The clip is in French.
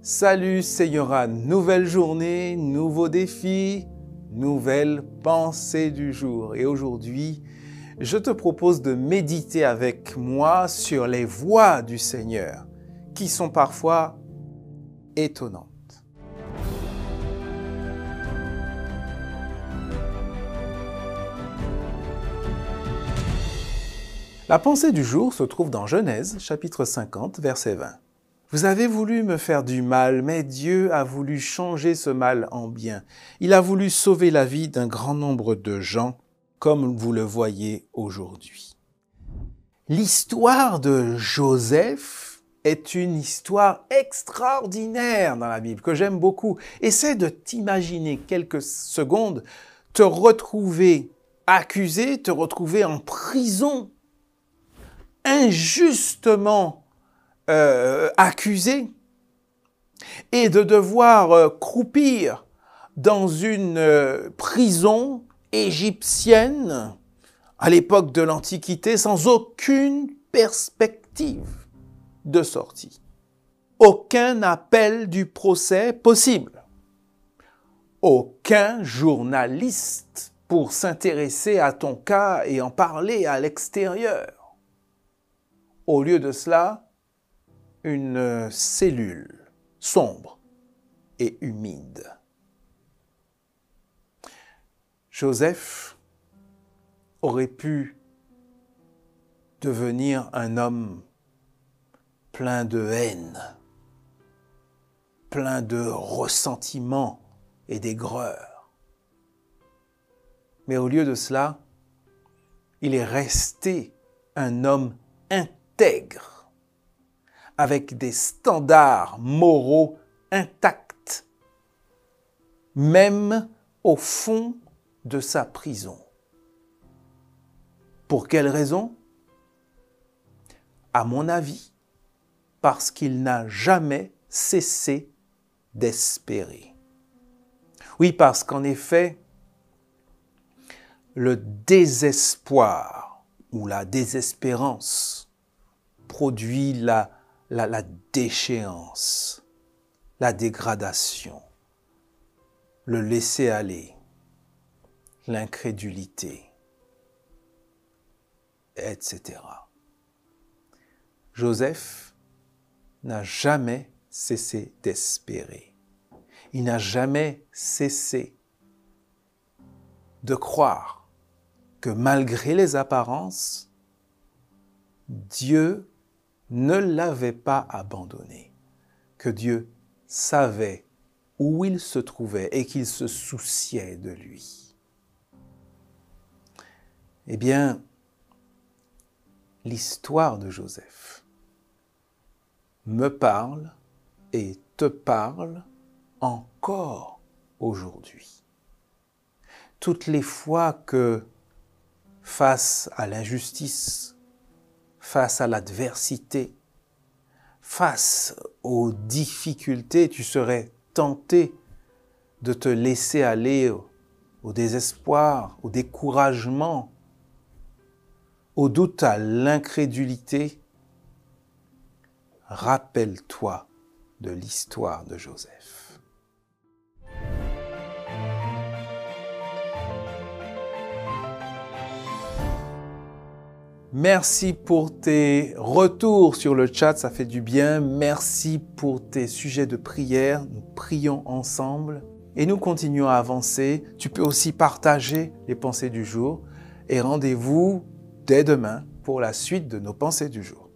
Salut, Yoran. Nouvelle journée, nouveau défi, nouvelle pensée du jour. Et aujourd'hui, je te propose de méditer avec moi sur les voies du Seigneur, qui sont parfois étonnantes. La pensée du jour se trouve dans Genèse chapitre 50 verset 20. Vous avez voulu me faire du mal, mais Dieu a voulu changer ce mal en bien. Il a voulu sauver la vie d'un grand nombre de gens, comme vous le voyez aujourd'hui. L'histoire de Joseph est une histoire extraordinaire dans la Bible, que j'aime beaucoup. Essaie de t'imaginer quelques secondes, te retrouver accusé, te retrouver en prison, injustement euh, accusé et de devoir euh, croupir dans une euh, prison égyptienne à l'époque de l'Antiquité sans aucune perspective de sortie. Aucun appel du procès possible. Aucun journaliste pour s'intéresser à ton cas et en parler à l'extérieur. Au lieu de cela, une cellule sombre et humide. Joseph aurait pu devenir un homme plein de haine, plein de ressentiment et d'aigreur. Mais au lieu de cela, il est resté un homme intègre avec des standards moraux intacts, même au fond de sa prison. Pour quelle raison? À mon avis, parce qu'il n'a jamais cessé d'espérer. Oui, parce qu'en effet, le désespoir ou la désespérance produit la la, déchéance, la dégradation, le laisser-aller, l'incrédulité, etc. Joseph n'a jamais cessé d'espérer. Il n'a jamais cessé de croire que malgré les apparences, Dieu ne l'avait pas abandonné, que Dieu savait où il se trouvait et qu'il se souciait de lui. Eh bien, l'histoire de Joseph me parle et te parle encore aujourd'hui. Toutes les fois que, face à l'injustice, face à l'adversité, face aux difficultés, tu serais tenté de te laisser aller au, désespoir, au découragement, au doute, à l'incrédulité. Rappelle-toi de l'histoire de Joseph. Merci pour tes retours sur le chat, ça fait du bien. Merci pour tes sujets de prière. Nous prions ensemble et nous continuons à avancer. Tu peux aussi partager les pensées du jour et rendez-vous dès demain pour la suite de nos pensées du jour.